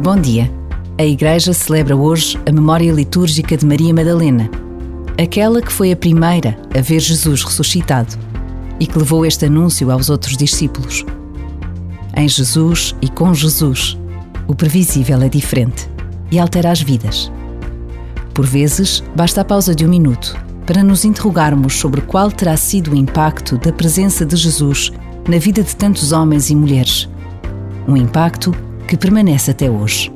Bom dia. A Igreja celebra hoje a memória litúrgica de Maria Madalena, aquela que foi a primeira a ver Jesus ressuscitado e que levou este anúncio aos outros discípulos. Em Jesus e com Jesus, o previsível é diferente e altera as vidas. Por vezes, basta a pausa de um minuto para nos interrogarmos sobre qual terá sido o impacto da presença de Jesus na vida de tantos homens e mulheres. Um impacto que permanece até hoje.